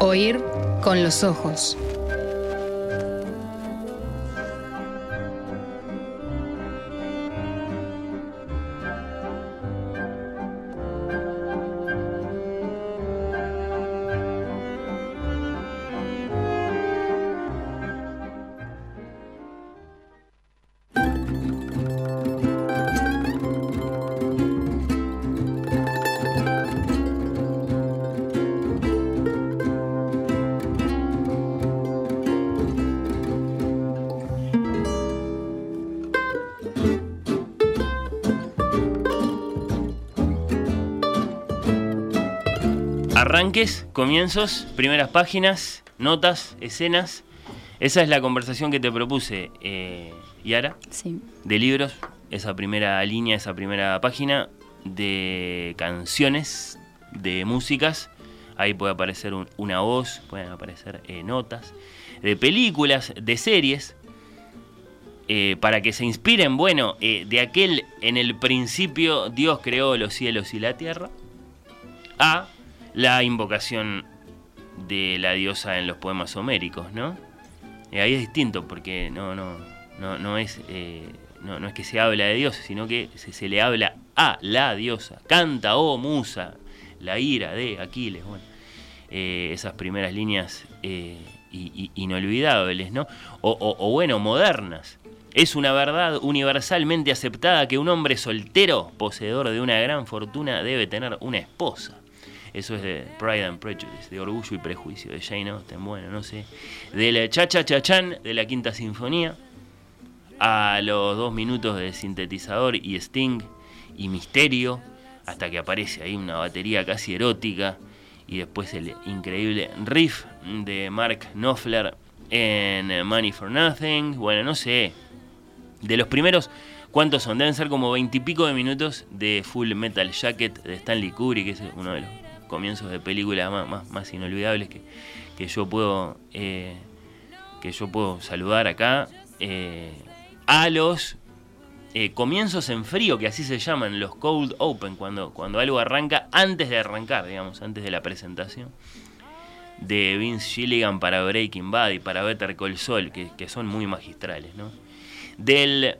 Oír con los ojos. Arranques, comienzos, primeras páginas, notas, escenas. Esa es la conversación que te propuse, eh, Yara, Sí. de libros, esa primera línea, esa primera página, de canciones, de músicas. Ahí puede aparecer un- una voz, pueden aparecer eh, notas, de películas, de series, eh, para que se inspiren, bueno, eh, de aquel en el principio Dios creó los cielos y la tierra, a la invocación de la diosa en los poemas homéricos, ¿no? Eh, ahí es distinto porque no, no, no, no es, eh, no, no es que se habla de Dios, sino que se, le habla a la diosa. Canta, oh musa, la ira de Aquiles. Bueno, eh, esas primeras líneas eh, i- i- inolvidables, ¿no? O- o bueno, modernas. Es una verdad universalmente aceptada que un hombre soltero, poseedor de una gran fortuna, debe tener una esposa. Eso es de Pride and Prejudice, de Orgullo y Prejuicio, de Jane Austen, bueno, no sé. Del Cha-Cha Chachán, de la Quinta Sinfonía, a los dos minutos de sintetizador y Sting y Misterio, hasta que aparece ahí una batería casi erótica, y después el increíble riff de Mark Knopfler en Money for Nothing, bueno, no sé. De los primeros, ¿cuántos son? Deben ser como veintipico de minutos de Full Metal Jacket de Stanley Kubrick, que es uno de los comienzos de películas más, más, inolvidables que, que yo puedo eh, que yo puedo saludar acá. eh, a los eh, comienzos en frío, que así se llaman, los cold open, cuando, cuando algo arranca antes de arrancar, digamos, antes de la presentación. De Vince Gilligan para Breaking Bad y para Better Call Saul, que, que son muy magistrales, ¿no? Del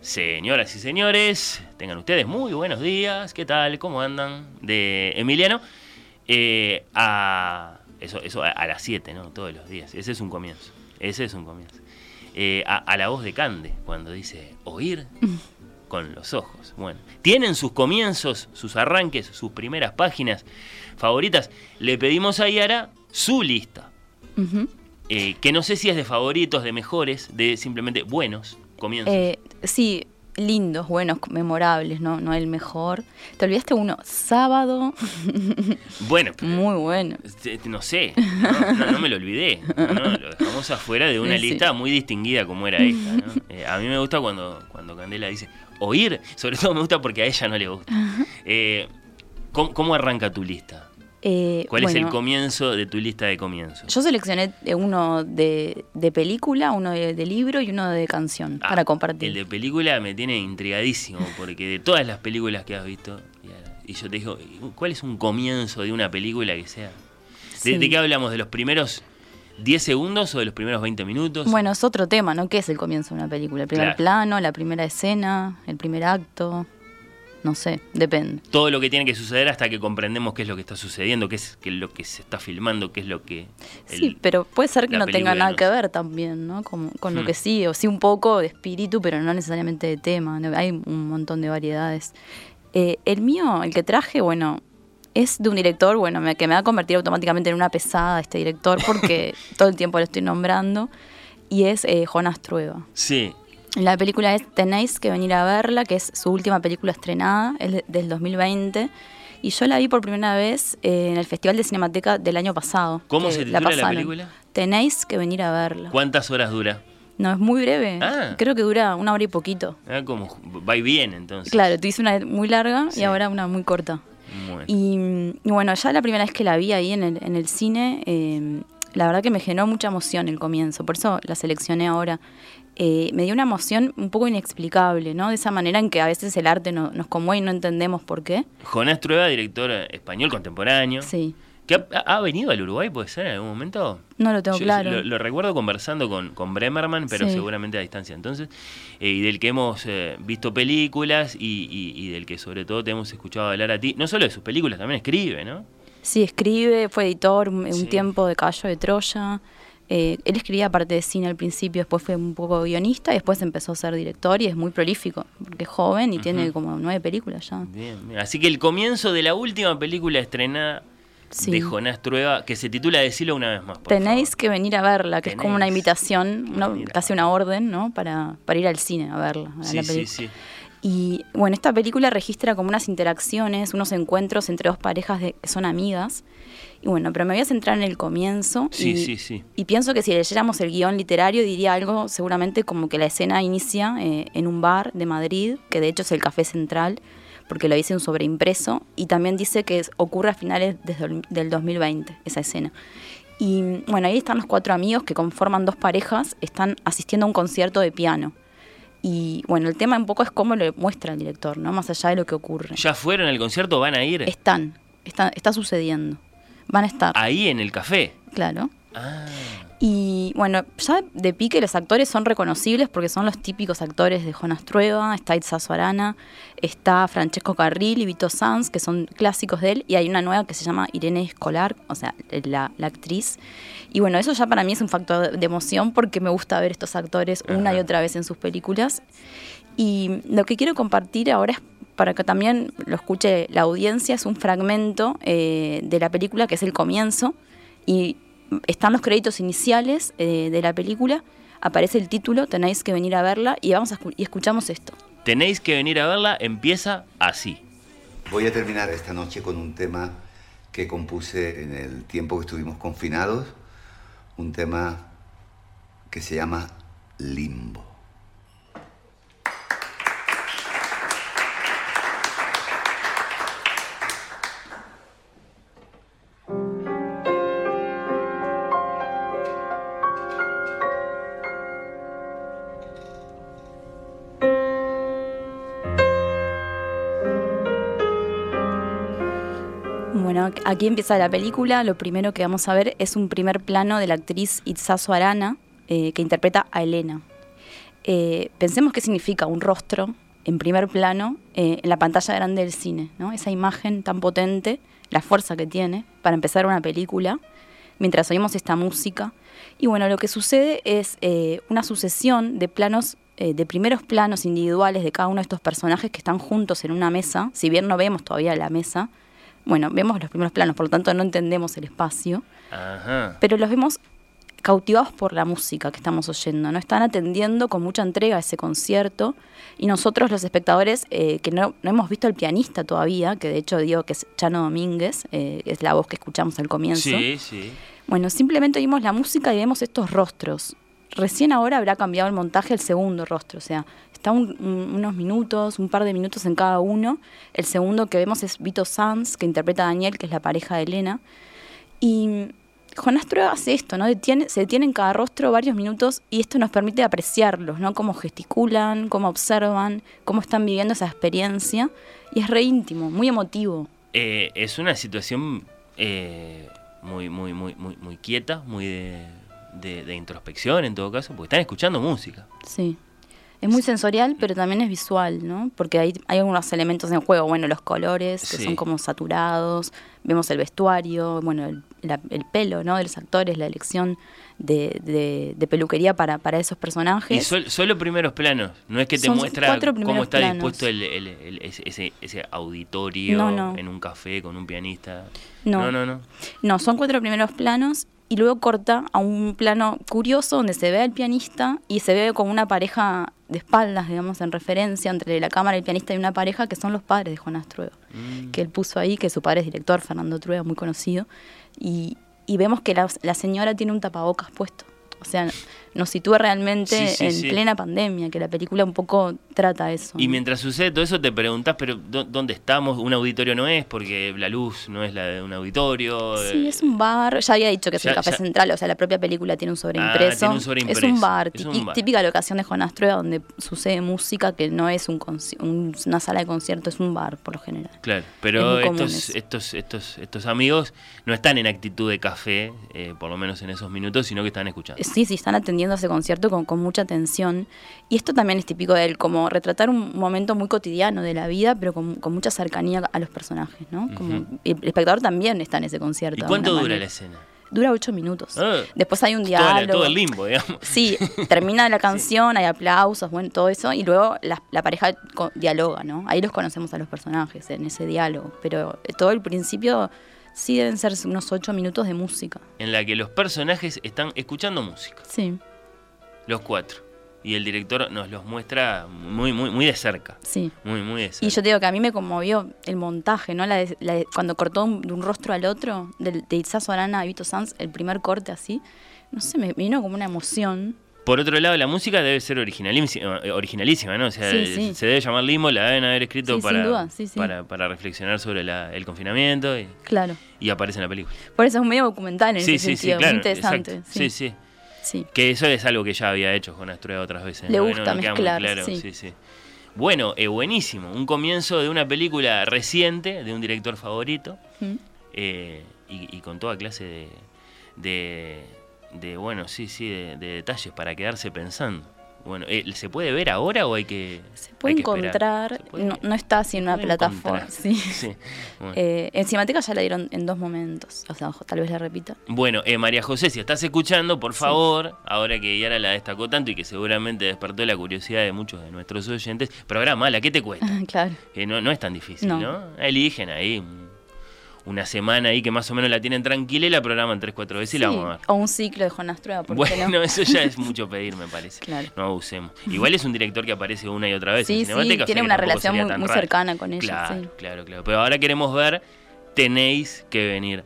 Señoras y señores, tengan ustedes muy buenos días, ¿qué tal? ¿Cómo andan? De Emiliano eh, a eso, eso a, a las 7, ¿no? Todos los días. Ese es un comienzo. Ese es un comienzo. Eh, a, a la voz de Cande, cuando dice oír con los ojos. Bueno, tienen sus comienzos, sus arranques, sus primeras páginas favoritas. Le pedimos a Yara su lista. Eh, que no sé si es de favoritos, de mejores, de simplemente buenos comienzos. Sí, lindos, buenos, memorables, ¿no? No el mejor. Te olvidaste uno, sábado, bueno, muy bueno. Este, No sé, no, no- no me lo olvidé. ¿no? Lo dejamos afuera de una Sí, sí. lista muy distinguida como era esta. Eh, a mí me gusta cuando, cuando Candela dice oír, sobre todo me gusta porque a ella no le gusta. Eh, ¿cómo, cómo arranca tu lista? Eh, ¿Cuál es el comienzo de tu lista de comienzos? Yo seleccioné eh, uno de, de película, uno de, de libro y uno de canción Ah, para compartir. El de película me tiene intrigadísimo porque de todas las películas que has visto, y- yo te digo, ¿cuál es un comienzo de una película que sea? ¿De, Sí. de qué hablamos? ¿De los primeros 10 segundos o de los primeros 20 minutos? Bueno, es otro tema, ¿no? ¿Qué es el comienzo de una película? El primer Claro. plano, la primera escena, el primer acto. No sé, depende. todo lo que tiene que suceder hasta que comprendemos qué es lo que está sucediendo, qué es, qué es lo que se está filmando, qué es lo que... el- sí, pero puede ser que no tenga nada que ver también, ¿no? Con, con lo Hmm. que sí, o sí un poco de espíritu, pero no necesariamente de tema. Hay un montón de variedades. Eh, el mío, el que traje, bueno, es de un director, bueno, me- que me va a convertir automáticamente en una pesada este director porque todo el tiempo lo estoy nombrando, y es eh, Jonas Trueba. Sí, La película es Tenéis que venir a verla, que es su última película estrenada, es de- del 2020. Y yo la vi por primera vez eh, en el Festival de Cinemateca del año pasado. ¿Cómo se titula la pasaron. película? Tenéis que venir a verla. ¿cuántas horas dura? No, es muy breve. Ah. Creo que dura una hora y poquito. Ah, como va y viene entonces. Claro, tú hice una muy larga Sí. y ahora una muy corta. Bueno. Y, y bueno, ya la primera vez que la vi ahí en el, en el cine, eh, la verdad que me generó mucha emoción el comienzo, por eso la seleccioné ahora. Eh, me dio una emoción un poco inexplicable, ¿no? De esa manera en que a veces el arte no- nos conmueve y no entendemos por qué. Jonás Trueba, director español contemporáneo. Sí. ¿Que ha, ha venido al Uruguay, puede ser, en algún momento? No lo tengo Yo claro. Lo, lo recuerdo conversando con, con Bremerman, pero Sí. seguramente a distancia. Entonces, eh, y del que hemos eh, visto películas y, y- y del que sobre todo te hemos escuchado hablar a ti. No solo de sus películas, también escribe, ¿no? Sí, escribe, fue editor un, tiempo de Caballo de Troya. Eh, él escribía parte de cine al principio, después fue un poco guionista y después empezó a ser director y es muy prolífico, porque es joven y tiene como nueve películas ya. Bien. Así que el comienzo de la última película estrenada Sí. de Jonás Trueba, que se titula Decilo una vez más. por Tenéis favor. que venir a verla, que es como una invitación, casi una orden, ¿no? Para, para ir al cine a verla. a Sí, la sí, película. sí. Y bueno, esta película registra como unas interacciones, unos encuentros entre dos parejas de, que son amigas. Y bueno, pero me voy a centrar en el comienzo. Sí, y, sí, sí. y pienso que si leyéramos el guion literario diría algo seguramente como que la escena inicia eh, en un bar de Madrid, que de hecho es el Café Central, porque lo dice un sobreimpreso, y también dice que ocurre a finales desde el- del 2020, esa escena. Y bueno, ahí están los cuatro amigos que conforman dos parejas, están asistiendo a un concierto de piano. Y bueno, el tema un poco es cómo lo muestra el director, ¿no? Más allá de lo que ocurre. ¿Ya fueron al concierto? ¿Van a ir? Están, está, está sucediendo. Van a estar, Ahí en el café. claro. Ah, Y bueno, ya de pique los actores son reconocibles porque son los típicos actores de Jonas Trueba, está Itzazo Arana, está Francesco Carril y Vito Sanz, que son clásicos de él, y hay una nueva que se llama Irene Escolar, o sea, la, la actriz. Y bueno, eso ya para mí es un factor de emoción porque me gusta ver estos actores una y otra vez en sus películas. Y lo que quiero compartir ahora es para que también lo escuche la audiencia, es un fragmento eh, de la película que es el comienzo y están los créditos iniciales eh, de la película, aparece el título, tenéis que venir a verla y vamos a escu- y escuchamos esto. tenéis que venir a verla, empieza así. Voy a terminar esta noche con un tema que compuse en el tiempo que estuvimos confinados, un tema que se llama Limbo. Aquí empieza la película. Lo primero que vamos a ver es un primer plano de la actriz Itzazo Arana, eh, que interpreta a Elena. Eh, pensemos qué significa un rostro en primer plano eh, en la pantalla grande del cine, ¿no? Esa imagen tan potente, la fuerza que tiene para empezar una película, mientras oímos esta música. Y bueno, lo que sucede es eh, una sucesión de planos, de primeros planos individuales de cada uno de estos personajes que están juntos en una mesa, si bien no vemos todavía la mesa, bueno, vemos los primeros planos, por lo tanto no entendemos el espacio, Ajá. pero los vemos cautivados por la música que estamos oyendo, ¿no? Están atendiendo con mucha entrega a ese concierto y nosotros los espectadores eh, que no, no hemos visto al pianista todavía, que de hecho digo que es Chano Domínguez, eh, es la voz que escuchamos al comienzo. Sí, sí. Bueno, simplemente oímos la música y vemos estos rostros. Recién ahora habrá cambiado el montaje el segundo rostro, o sea, está un- un- unos minutos, un par de minutos en cada uno. El segundo que vemos es Vito Sanz, que interpreta a Daniel, que es la pareja de Elena. Y Jonás Trueba hace esto, ¿no? Detiene, se detiene en cada rostro varios minutos y esto nos permite apreciarlos, ¿no? Cómo gesticulan, cómo observan, cómo están viviendo esa experiencia. Y es re íntimo, muy emotivo. Eh, es una situación eh, muy, muy, muy, muy, muy quieta, muy de, de- de introspección en todo caso, porque están escuchando música. Sí. Es muy sensorial, pero también es visual, ¿no? Porque hay, hay algunos elementos en juego. Bueno, los colores, que Sí. son como saturados. Vemos el vestuario, bueno, el, la- el pelo, ¿no? De los actores, la elección de, de- de peluquería para, para esos personajes. Y sol- solo primeros planos, no es que te Son muestra cómo está planos. dispuesto el, el- el- ese, ese- ese auditorio No, no. en un café con un pianista. No. no, no. no. No, son cuatro primeros planos y luego corta a un plano curioso donde se ve al pianista y se ve como una pareja de espaldas, digamos, en referencia entre la cámara, el pianista y una pareja que son los padres de Jonás Trueba, Mm. que él puso ahí, que su padre es director, Fernando Trueba, muy conocido, y, y vemos que la, la señora tiene un tapabocas puesto. O sea, nos sitúa realmente Sí, sí, en sí. plena pandemia, que la película un poco retrata eso. Y mientras sucede todo eso te preguntás, pero ¿dó- ¿dónde estamos? Un auditorio no es, porque la luz no es la de un auditorio. Sí, eh, es un bar. Ya había dicho que es Ya- el café ya- central, o sea, la propia película tiene un sobreimpreso. tiene un Es un bar, es un tí- bar. típica locación de Jonás Trueba donde sucede música que no es un conci- un- una sala de concierto, es un bar por lo general. Claro, pero Es estos, estos, estos, estos amigos no están en actitud de café, eh, por lo menos en esos minutos, sino que están escuchando. Sí, sí, están atendiendo a ese concierto con, con mucha atención. Y esto también es típico de él, como retratar un momento muy cotidiano de la vida, pero con, con mucha cercanía a los personajes, ¿no? Como, el espectador también está en ese concierto. ¿Y cuánto dura manera. la escena? Dura ocho minutos. Ah. Después hay un diálogo. todo el limbo, digamos. Sí, termina la canción, hay aplausos, bueno, todo eso, y luego la, la pareja dialoga, ¿no? Ahí los conocemos a los personajes en ese diálogo, pero eh, todo el principio sí deben ser unos ocho minutos de música. En la que los personajes están escuchando música, Sí, los cuatro. Y el director nos los muestra muy, muy, muy de cerca. sí. Muy, muy de cerca. Y yo te digo que a mí me conmovió el montaje, ¿no? La de- la de- cuando cortó un- de un rostro al otro, del, de Itzazo Arana a Vito Sanz, el primer corte así, no sé, me vino como una emoción. Por otro lado, la música debe ser originalísima, eh, originalísima ¿no? O sea, Sí, sí. se debe llamar limbo, la deben haber escrito Sí, para, duda, para, para reflexionar sobre la- el confinamiento y, Claro. y aparece en la película. Por eso es un medio documental en Sí, ese sí, sí, sentido, claro. muy interesante. exacto. Sí, sí, sí. Que eso es algo que ya había hecho con Astrueda otras veces. Le gusta no- mezclar, claro, sí. sí, sí. Bueno, eh, buenísimo. Un comienzo de una película reciente de un director favorito Mm. eh, y, y con toda clase de, de, de, bueno, sí, sí, de, de detalles para quedarse pensando. Bueno, eh, ¿se puede ver ahora o hay que Se puede que encontrar, ¿Se puede? no, no está así en una plataforma. Sí. Sí, bueno. Eh, en ya la dieron en dos momentos. O sea, tal vez la repita. Bueno, eh, María José, si estás escuchando, por favor, ahora que Yara la destacó tanto y que seguramente despertó la curiosidad de muchos de nuestros oyentes, programala, ¿qué te cuesta? claro. Eh, no, no es tan difícil, ¿no? No. Eligen ahí una semana ahí que más o menos la tienen tranquila y la programan tres, cuatro veces y la Sí, vamos a ver. O un ciclo de Jonás Trueba, ¿por Bueno, no? eso ya es mucho pedir, me parece. Claro. No abusemos. Igual es un director que aparece una y otra vez Sí, en sí, Cinemateca, o sea tiene una relación muy- cercana con ella, Claro, sí. claro, claro. Pero ahora queremos ver, tenéis que venir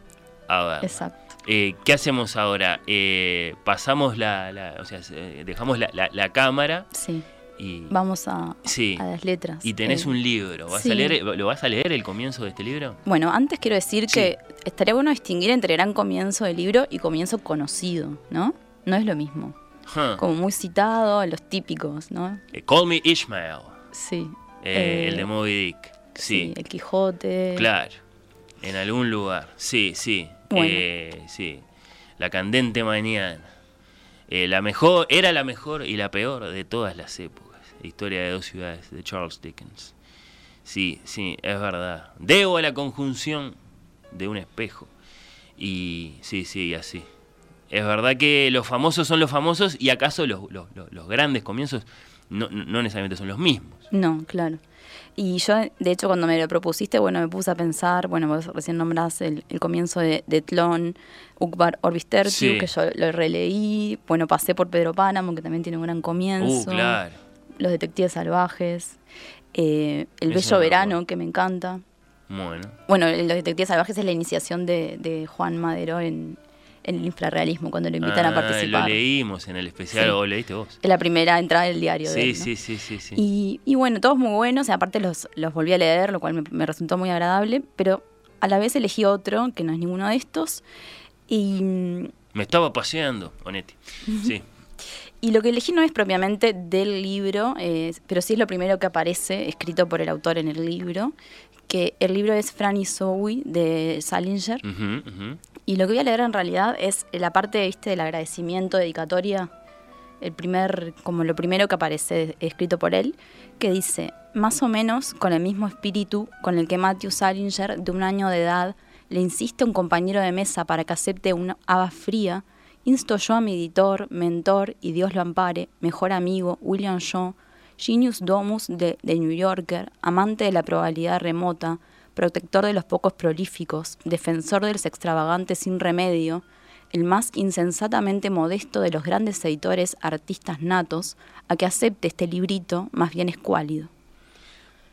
a ver. Exacto. Eh, ¿Qué hacemos ahora? Eh, pasamos la, la- o sea, eh, dejamos la, la- la cámara Sí. Y, Vamos a, Sí. a las letras. y tenés Eh, un libro. ¿Vas sí. a leer, ¿Lo vas a leer el comienzo de este libro? Bueno, antes quiero decir Sí. que estaría bueno distinguir entre gran comienzo del libro y comienzo conocido, ¿no? No es lo mismo. Huh. Como muy citado, los típicos, ¿no? Eh, Call Me Ishmael, Sí. eh, el de Moby Dick. Sí, El Quijote. claro. En algún lugar. Sí, sí. Bueno. Sí. La candente mañana. Eh, la mejor, era la mejor y la peor de todas las épocas. Historia de dos ciudades, de Charles Dickens. Sí, sí, es verdad. Debo a la conjunción de un espejo. Y sí, sí, así. Es verdad que los famosos son los famosos y acaso los, los, los- los grandes comienzos no, no necesariamente son los mismos. No, claro. Y yo, de hecho, cuando me lo propusiste, bueno, me puse a pensar, bueno, vos recién nombrás el, el comienzo de, de Tlón, Ukbar Orbis Tertiu, Sí. que yo lo releí, bueno, pasé por Pedro Páramo, que también tiene un gran comienzo. Uh, claro. Los Detectives Salvajes, eh, El Bello Verano, que me encanta. Bueno. Bueno, Los Detectives Salvajes es la iniciación de, de Juan Madero en, en el infrarrealismo, cuando lo invitan Ah, a participar. Lo leímos en el especial, Sí. o leíste vos. Es la primera entrada del diario de Sí, él, ¿no? sí, sí, sí, sí. Y, y bueno, todos muy buenos, aparte los, los volví a leer, lo cual me, me resultó muy agradable, pero a la vez elegí otro, que no es ninguno de estos, y, Me estaba paseando, Onetti. Sí. y lo que elegí no es propiamente del libro, eh, pero sí es lo primero que aparece escrito por el autor en el libro, que el libro es Franny Zoe de Salinger, Ujú, ujú. Y lo que voy a leer en realidad es la parte, viste, del agradecimiento, dedicatoria, el primer, como lo primero que aparece escrito por él, que dice, más o menos con el mismo espíritu con el que Matthew Salinger, de un año de edad, le insiste a un compañero de mesa para que acepte una haba fría, insto yo a mi editor, mentor y Dios lo ampare, mejor amigo, William Shaw, genius domus de, de New Yorker, amante de la probabilidad remota, protector de los pocos prolíficos, defensor de los extravagantes sin remedio, el más insensatamente modesto de los grandes editores artistas natos, a que acepte este librito, más bien escuálido.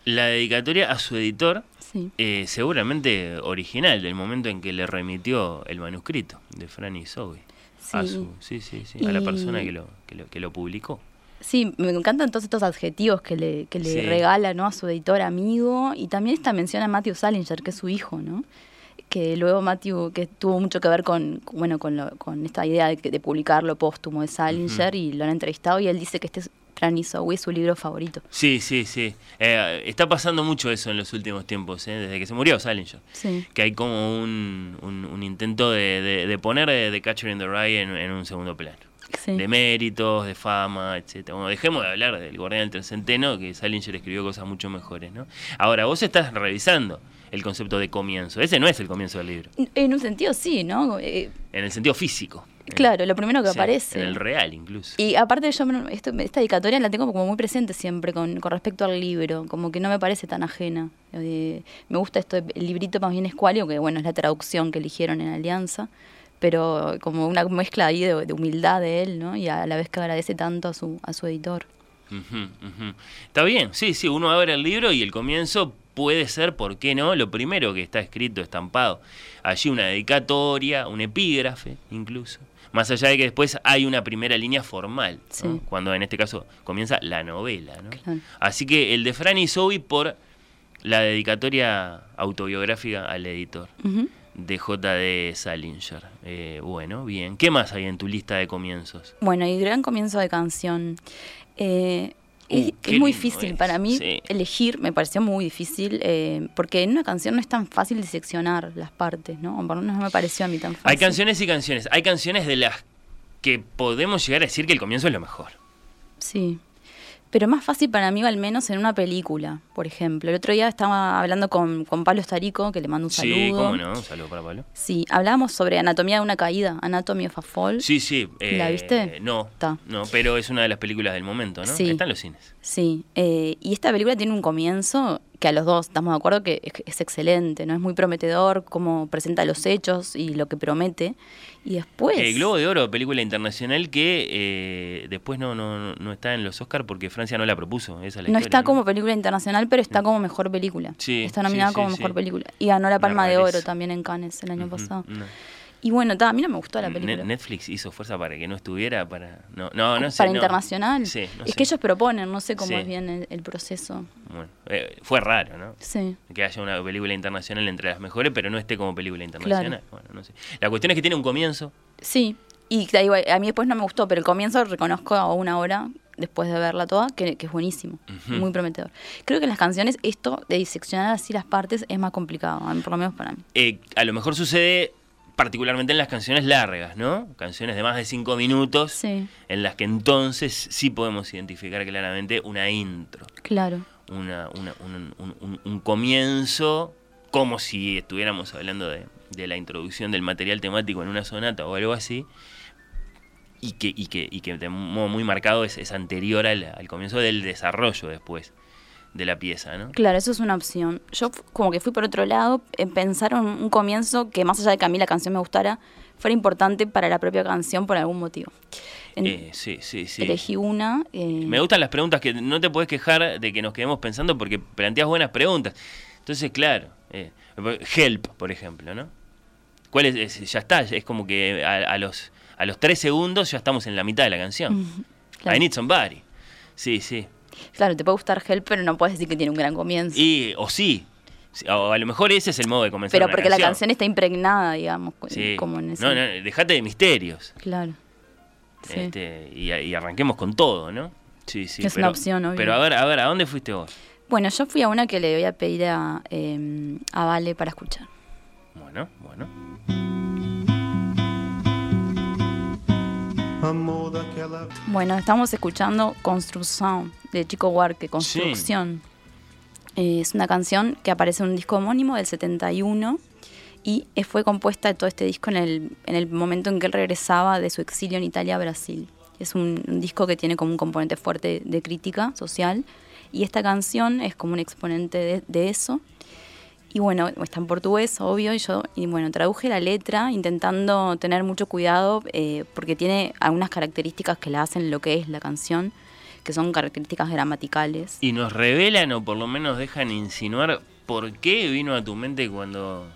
La dedicatoria a su editor, Sí. eh, seguramente original, del momento en que le remitió el manuscrito de Franny Zoe. A su, sí, sí, sí, a la persona que lo, que lo, que lo publicó. Sí, me encantan todos estos adjetivos que le, que le Sí. regala ¿no? a su editor amigo y también esta mención a Matthew Salinger, que es su hijo, ¿no? Que luego Matthew, que tuvo mucho que ver con, bueno, con, lo- con esta idea de, de publicar lo póstumo de Salinger y lo han entrevistado y él dice que este es Franny Zoe es su libro favorito. Sí, sí, sí. Eh, está pasando mucho eso en los últimos tiempos, ¿eh? desde que se murió Salinger. Sí. Que hay como un, un- un intento de, de- de poner The Catcher in the Rye en, en un segundo plano. Sí. De méritos, de fama, etcétera. Bueno, dejemos de hablar del Guardián del Tercenteno, que Salinger escribió cosas mucho mejores, ¿no? Ahora, vos estás revisando el concepto de comienzo. Ese no es el comienzo del libro, En un sentido sí, ¿no? Eh, en el sentido físico. claro, lo primero que Sí, aparece. En el real, incluso. Y aparte yo esto- esta dedicatoria la tengo como muy presente siempre con, con respecto al libro, como que no me parece tan ajena. Eh, me gusta esto, el librito más bien escualio, que bueno, es la traducción que eligieron en Alianza, pero como una mezcla ahí de, de humildad de él, ¿no? Y a la vez que agradece tanto a su, a su editor. Está bien, sí, sí, uno abre el libro y el comienzo puede ser, ¿por qué no? Lo primero que está escrito, estampado. Allí una dedicatoria, un epígrafe incluso. Más allá de que después hay una primera línea formal, cuando en este caso comienza la novela. ¿no? Claro. Así que el de Franny Zoe por la dedicatoria autobiográfica al editor Ujú. De J.D. Salinger. Eh, bueno, bien. ¿Qué más hay en tu lista de comienzos? Bueno, y gran comienzo de canción. Eh, Uh, es, muy difícil es, para mí sí. elegir, me pareció muy difícil, eh, porque en una canción no es tan fácil diseccionar las partes, ¿no? Por lo menos no me pareció a mí tan fácil. Hay canciones y canciones. Hay canciones de las que podemos llegar a decir que el comienzo es lo mejor. Sí. Pero más fácil para mí, al menos en una película, por ejemplo. El otro día estaba hablando con, con Pablo Estarico, que le mando un saludo. Sí, cómo no. Un saludo para Pablo. Sí, hablábamos sobre anatomía de una caída, Anatomy of a Fall. Sí, sí. ¿La eh, viste? No, Ta. no, pero es una de las películas del momento, ¿no? Sí. Está en los cines. Sí, eh, y esta película tiene un comienzo que a los dos estamos de acuerdo que es, es excelente, ¿no? Es muy prometedor cómo presenta los hechos y lo que promete. Y después... El Globo de Oro, película internacional que eh, después no, no, no está en los Oscars porque Francia no la propuso. Esa es la no historia, está como película internacional, pero está como mejor película. Sí, está nominada sí, como mejor película. Y ganó la Palma de. Oro también en Cannes el año pasado. no. Y bueno, ta, a mí no me gustó la película. Netflix hizo fuerza para que no estuviera para no no no sé, Para no. internacional. Sí, no es sé. que ellos proponen, no sé cómo Sí. es bien el, el proceso. Bueno, eh, fue raro, ¿no? Sí. que haya una película internacional entre las mejores, pero no esté como película internacional. Bueno, no sé. La cuestión es que tiene un comienzo. Sí, y te digo, a mí después no me gustó, pero el comienzo reconozco a una hora después de verla toda, que, que es buenísimo, muy prometedor. Creo que en las canciones esto de diseccionar así las partes es más complicado, por lo menos para mí. Eh, a lo mejor sucede particularmente en las canciones largas, ¿no? Canciones de más de cinco minutos, Sí, en las que entonces sí podemos identificar claramente una intro, claro. una, una- un, un- un- un comienzo, como si estuviéramos hablando de, de la introducción del material temático en una sonata o algo así. Y que, y que, y que de modo muy marcado es, es anterior al, al comienzo del desarrollo después de la pieza, ¿no? Claro, eso es una opción. Yo como que fui por otro lado, en pensar en un comienzo que más allá de que a mí la canción me gustara, fuera importante para la propia canción por algún motivo. En- Eh, sí, sí, sí. Elegí una. eh, Me gustan las preguntas que no te puedes quejar de que nos quedemos pensando porque planteas buenas preguntas. Entonces, claro, eh, help, por ejemplo, ¿no? ¿Cuál es, es- Ya está, es como que a, a los, a los tres segundos ya estamos en la mitad de la canción. claro. I need somebody. Sí, sí. Claro, te puede gustar Help, pero no puedes decir que tiene un gran comienzo. Y, o sí. O a lo mejor ese es el modo de comenzar pero una porque la canción está impregnada, digamos, Sí. como en ese... No, no, dejate de misterios. Claro. Sí. Este, y, y arranquemos con todo, ¿no? Sí, sí. Es una opción, obvio. Pero a ver, a ver, ¿a dónde fuiste vos? Bueno, yo fui a una que le voy a pedir a, eh, a Vale para escuchar. Bueno, bueno. Bueno, estamos escuchando Construction de Chico Huarque, Construcción. Eh, es una canción que aparece en un disco homónimo del 71 y eh, fue compuesta todo este disco en el, en el momento en que él regresaba de su exilio en Italia a Brasil. Es un, un disco que tiene como un componente fuerte de crítica social y esta canción es como un exponente de, de eso. Y bueno, está en portugués, obvio, y yo, y bueno, traduje la letra intentando tener mucho cuidado eh, porque tiene algunas características que la hacen lo que es la canción, que son características gramaticales. Y nos revelan o por lo menos dejan insinuar por qué vino a tu mente cuando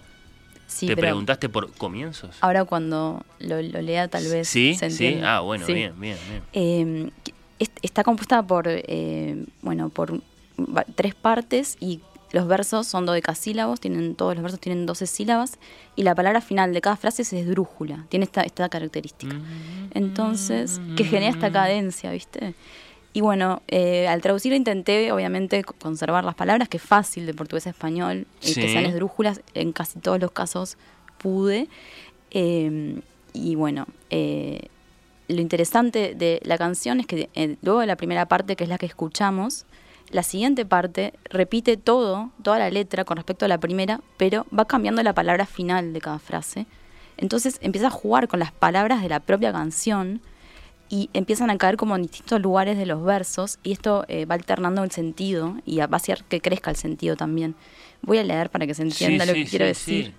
Sí, te preguntaste por comienzos. ahora cuando lo, lo lea tal vez sí, se sí. Ah, bueno, Sí. bien, bien, bien. Eh, est- está compuesta por, eh, bueno, por tres partes y los versos son dodecasílabos, tienen, todos los versos tienen 12 sílabas y la palabra final de cada frase es esdrújula, tiene esta, esta característica. Entonces, que genera esta cadencia, ¿viste? Y bueno, eh, al traducirlo intenté, obviamente, co- conservar las palabras, que es fácil de portugués a español, eh, Sí. que sean esdrújulas, en casi todos los casos pude. Eh, y bueno, eh, lo interesante de la canción es que luego de la primera parte, que es la que escuchamos, la siguiente parte repite todo, toda la letra con respecto a la primera, pero va cambiando la palabra final de cada frase. Entonces empieza a jugar con las palabras de la propia canción y empiezan a caer como en distintos lugares de los versos y esto eh, va alternando el sentido y va a hacer que crezca el sentido también. Voy a leer para que se entienda Sí, lo sí, que quiero decir.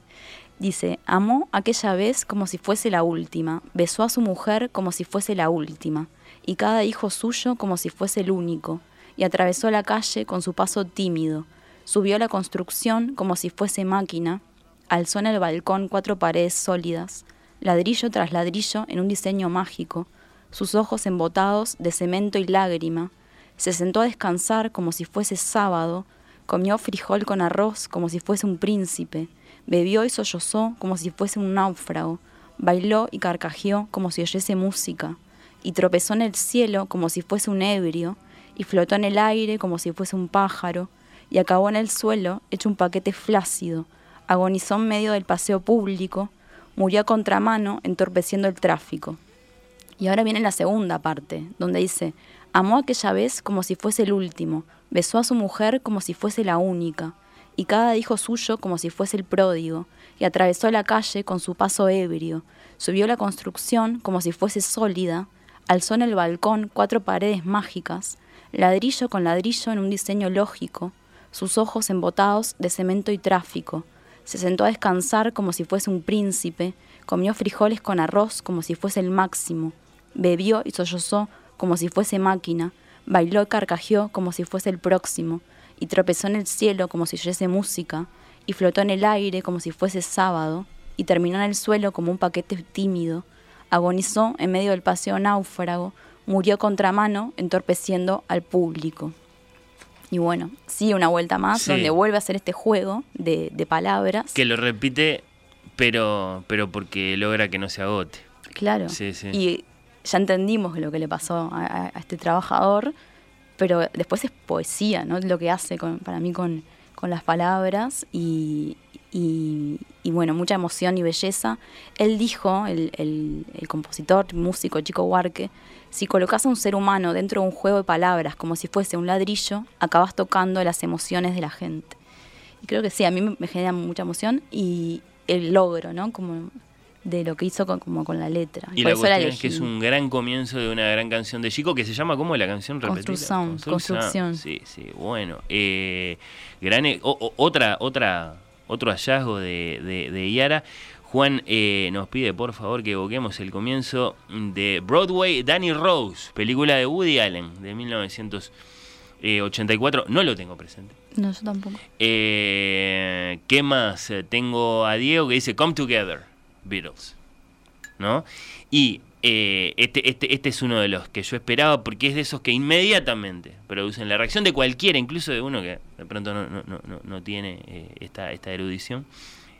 Dice, amó aquella vez como si fuese la última, besó a su mujer como si fuese la última, y cada hijo suyo como si fuese el único, y atravesó la calle con su paso tímido, subió la construcción como si fuese máquina, alzó en el balcón cuatro paredes sólidas, ladrillo tras ladrillo en un diseño mágico, sus ojos embotados de cemento y lágrima, se sentó a descansar como si fuese sábado, comió frijol con arroz como si fuese un príncipe, bebió y sollozó como si fuese un náufrago, bailó y carcajeó como si oyese música, y tropezó en el cielo como si fuese un ebrio, y flotó en el aire como si fuese un pájaro, y acabó en el suelo hecho un paquete flácido, agonizó en medio del paseo público, murió a contramano entorpeciendo el tráfico. Y ahora viene la segunda parte, donde dice, amó aquella vez como si fuese el último, besó a su mujer como si fuese la única, y cada hijo suyo como si fuese el pródigo, y atravesó la calle con su paso ebrio, subió la construcción como si fuese sólida, alzó en el balcón cuatro paredes mágicas, ladrillo con ladrillo en un diseño lógico, sus ojos embotados de cemento y tráfico, se sentó a descansar como si fuese un príncipe, comió frijoles con arroz como si fuese el máximo, bebió y sollozó como si fuese máquina, bailó y carcajeó como si fuese el próximo, y tropezó en el cielo como si oyese música, y flotó en el aire como si fuese sábado, y terminó en el suelo como un paquete tímido, agonizó en medio del paseo náufrago, murió contramano entorpeciendo al público. Y bueno, sigue una vuelta más Sí. donde vuelve a hacer este juego de, de palabras. Que lo repite, pero, pero porque logra que no se agote. Claro. Sí, sí. Y ya entendimos lo que le pasó a, a- a este trabajador, pero después es poesía, ¿no? Lo que hace con- para mí con, con las palabras y, y- y, bueno, mucha emoción y belleza. Él dijo, el, el- el compositor, músico Chico Huarque, si colocas a un ser humano dentro de un juego de palabras como si fuese un ladrillo, acabas tocando las emociones de la gente. Y creo que sí, a mí me- genera mucha emoción y el logro, ¿no? Como de lo que hizo con, como con la letra. Y Por la eso la cuestión es que es un gran comienzo de una gran canción de Chico que se llama ¿cómo la canción? Repetila. Construcción, construcción. Sí, sí, bueno. Eh, gran, e- o- o- otra, otra, otro hallazgo de, de, de Yara. Juan eh, nos pide por favor que evoquemos el comienzo de Broadway Danny Rose, película de Woody Allen de 1984. No lo tengo presente. No, yo tampoco. Eh, ¿Qué más? Tengo a Diego que dice Come Together, Beatles. ¿No? Y eh, este, este, este es uno de los que yo esperaba porque es de esos que inmediatamente producen la reacción de cualquiera, incluso de uno que de pronto no, no, no, no- tiene eh, esta, esta erudición.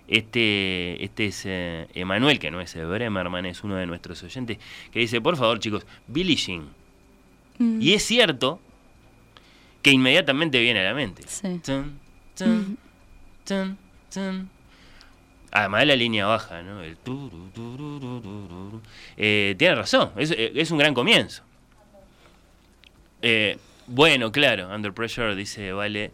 Este, este es eh, Emanuel, que no es Bremerman, es uno de nuestros oyentes, que dice, por favor chicos, Billie Jean. Mm, Y es cierto que inmediatamente viene a la mente. Sí. Tun, tun, tun, tun. Además de la línea baja, ¿no? El turu, turu, turu. Eh, tiene razón, es, eh, es un gran comienzo. Eh, bueno, claro, Under Pressure dice, vale,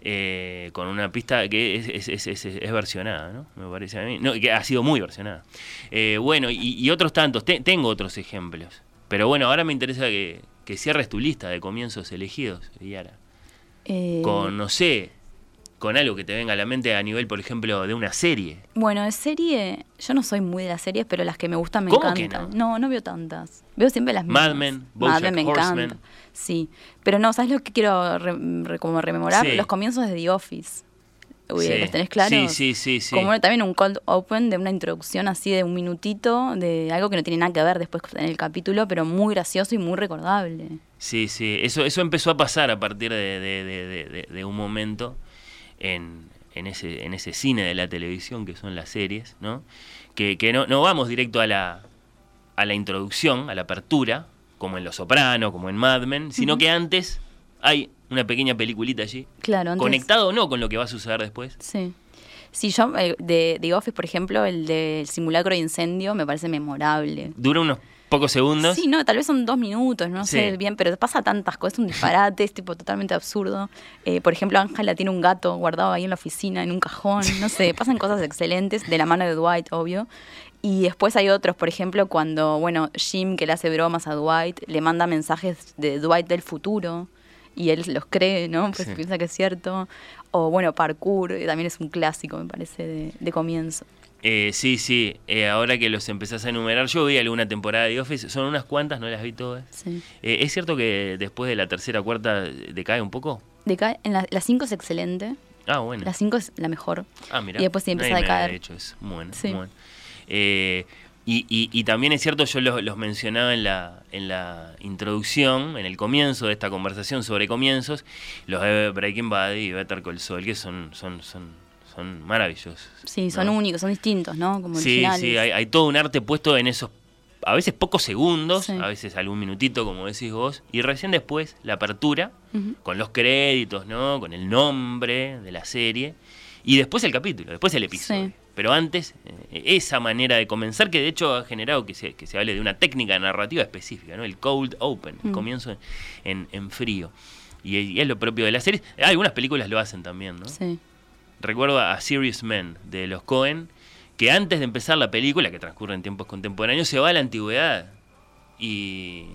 eh, con una pista que es, es, es, es- es versionada, ¿no? Me parece a mí. No, que ha sido muy versionada. Eh, bueno, y, y otros tantos, Te- tengo otros ejemplos. Pero bueno, ahora me interesa que, que cierres tu lista de comienzos elegidos, Yara Eh, con, no sé, con algo que te venga a la mente a nivel, por ejemplo, de una serie. Bueno, de serie, yo no soy muy de las series, pero las que me gustan me ¿Cómo que encantan. no? no? no, veo tantas. Veo siempre las Mad mismas. Men, Mad BoJack Men me encanta. Sí, pero no, ¿sabes lo que quiero re- re- como rememorar? Sí. Los comienzos de The Office. Uy, Sí. ¿Los tenés claros? Sí, sí, sí, sí. Como también un cold open de una introducción así de un minutito, de algo que no tiene nada que ver después en el capítulo, pero muy gracioso y muy recordable. Sí, sí, eso, eso empezó a pasar a partir de, de- de- de- de- de un momento en, en ese, en ese cine de la televisión que son las series, ¿no? Que, que no, no vamos directo a la, a la introducción, a la apertura, como en Los Soprano, como en Mad Men, sino que antes hay una pequeña peliculita allí, Claro, antes- conectado o no con lo que va a suceder después. Sí. Sí, yo eh, de The Office, por ejemplo, el del simulacro de incendio me parece memorable. Dura unos pocos segundos. Sí, no, tal vez son dos minutos, no Sí. sé bien, pero pasa tantas cosas, es un disparate, es tipo totalmente absurdo. Eh, por ejemplo, Ángela tiene un gato guardado ahí en la oficina, en un cajón, no sé, pasan cosas excelentes, de la mano de Dwight, obvio. Y después hay otros, por ejemplo, cuando, bueno, Jim, que le hace bromas a Dwight, le manda mensajes de Dwight del futuro y él los cree, ¿no? Pues Sí. piensa que es cierto. O bueno, Parkour, también es un clásico, me parece, de, de comienzo. Eh, sí, sí, eh, ahora que los empezás a enumerar, yo vi alguna temporada de Office, son unas cuantas, no las vi todas. Sí. Eh, ¿Es cierto que después de la tercera o cuarta decae un poco? Decae, en la 5 es excelente, Ah, bueno. la 5 es la mejor. Ah, mira. y después sí empieza a decaer. De hecho, es bueno. Sí. bueno. Eh, y, y- y también es cierto, yo los, los mencionaba en la, en la introducción, en el comienzo de esta conversación sobre comienzos, los de Breaking Bad y Better Call Saul, que son, son, son, son maravillosos. Sí, son ¿no? únicos, son distintos, ¿no? Como Sí, originales. sí, hay, hay todo un arte puesto en esos, a veces pocos segundos, Sí. a veces algún minutito, como decís vos, y recién después la apertura, con los créditos, ¿no? Con el nombre de la serie, y después el capítulo, después el episodio. Sí. Pero antes, eh, esa manera de comenzar, que de hecho ha generado que se, que se hable de una técnica narrativa específica, ¿no? El cold open, el comienzo en, en frío. Y, y es lo propio de la serie. Algunas películas lo hacen también, ¿no? Sí. Recuerdo a Serious Men de los Cohen, que antes de empezar la película, que transcurre en tiempos contemporáneos, se va a la antigüedad y,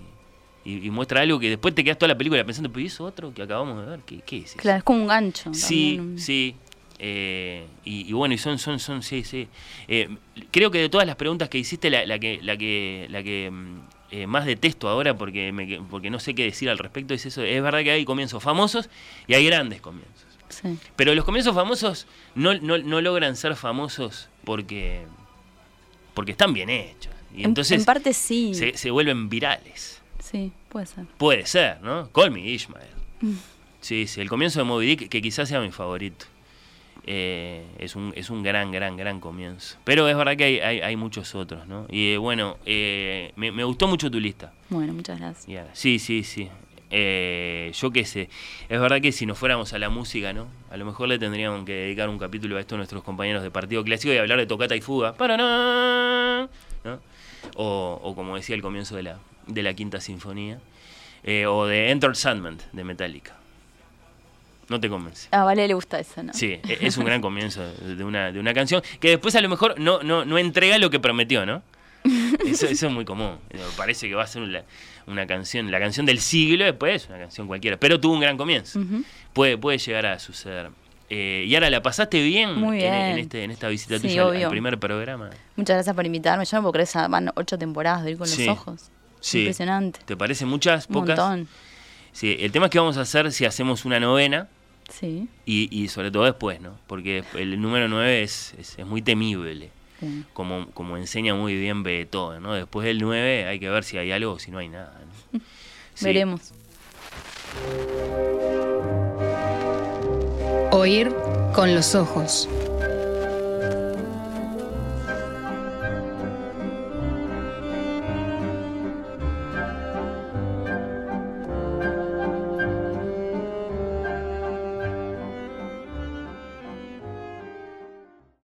y- y muestra algo que después te quedas toda la película pensando, ¿y eso otro que acabamos de ver? ¿Qué, qué es eso? Claro, es como un gancho. Sí, también. sí. Eh, y, y bueno, y son, son, son, sí, sí. Eh, creo que de todas las preguntas que hiciste, la, la que, la que, la que mm, eh, más detesto ahora porque, me, porque no sé qué decir al respecto es eso. Es verdad que hay comienzos famosos y hay grandes comienzos. Sí. Pero los comienzos famosos no, no, no logran ser famosos porque, porque están bien hechos. Y En- entonces en, parte sí. se, se vuelven virales. Sí, puede ser. Puede ser, ¿no? Call me Ishmael. Sí, sí, el comienzo de Moby Dick, que quizás sea mi favorito. Eh, es, un, es un gran, gran, gran comienzo. Pero es verdad que hay, hay, hay muchos otros, ¿no? Y eh, bueno, eh, me, me gustó mucho tu lista. Bueno, muchas gracias. Sí, sí, sí. Eh, yo qué sé. Es verdad que si nos fuéramos a la música, ¿no? A lo mejor le tendríamos que dedicar un capítulo a esto a nuestros compañeros de Partido Clásico y hablar de tocata y fuga. ¡Paraná! ¿no? O, o como decía al comienzo de la, de la Quinta Sinfonía. Eh, o de Enter Sandman de Metallica. No te convence. A Vale le gusta eso, ¿no? Sí, e- es un gran comienzo de una, de una canción que después a lo mejor no, no, no entrega lo que prometió, ¿no? Eso, eso es muy común. Parece que va a ser una, una canción, la canción del siglo, después una canción cualquiera, pero tuvo un gran comienzo. Puede, puede llegar a suceder. Eh, y ahora, ¿la pasaste bien, Muy En, este, en esta visita Sí, tuya al- al, obvio. primer programa? Muchas gracias por invitarme. Yo no puedo creer, esa- van ocho temporadas de ir con Sí. los ojos. Sí. Impresionante. ¿Te parece muchas, Un pocas? montón. Sí, el tema es que vamos a hacer si hacemos una novena Sí. y, y sobre todo después, ¿no? Porque el número 9 es, es, es muy temible. Sí. como, como enseña muy bien Beethoven, ¿no? Después del 9 hay que ver si hay algo o si no hay nada. ¿no? Sí. Veremos. Oír con los ojos.